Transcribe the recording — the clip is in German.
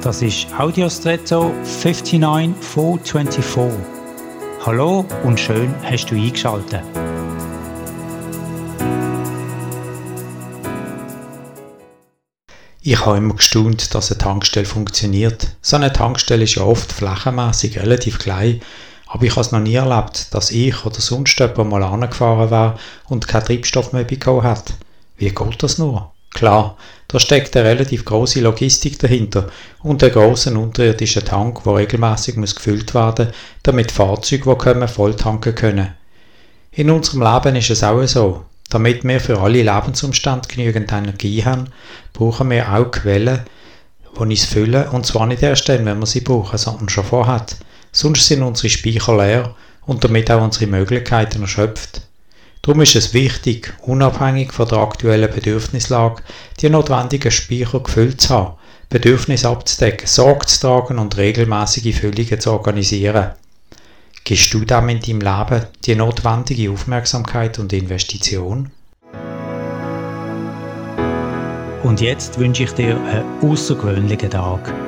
Das ist Audiostretto 59424. Hallo und schön hast du eingeschaltet. Ich habe immer gestaunt, dass eine Tankstelle funktioniert. So eine Tankstelle ist ja oft flächenmäßig relativ klein, aber ich habe es noch nie erlebt, dass ich oder sonst jemand mal angefahren war und keinen Treibstoff mehr bekommen hat. Wie geht das nur? Klar, da steckt eine relativ große Logistik dahinter und einen großen unterirdischen Tank, der regelmäßig muss gefüllt werden, damit Fahrzeuge, die kommen, voll tanken können. In unserem Leben ist es auch so. Damit wir für alle Lebensumstände genügend Energie haben, brauchen wir auch Quellen, die uns füllen, und zwar nicht erst dann, wenn wir sie brauchen, sondern schon vorher. Sonst sind unsere Speicher leer und damit auch unsere Möglichkeiten erschöpft. Darum ist es wichtig, unabhängig von der aktuellen Bedürfnislage, die notwendigen Speicher gefüllt zu haben, Bedürfnisse abzudecken, Sorge zu tragen und regelmäßige Füllungen zu organisieren. Gibst du dem in deinem Leben die notwendige Aufmerksamkeit und Investition? Und jetzt wünsche ich dir einen außergewöhnlichen Tag.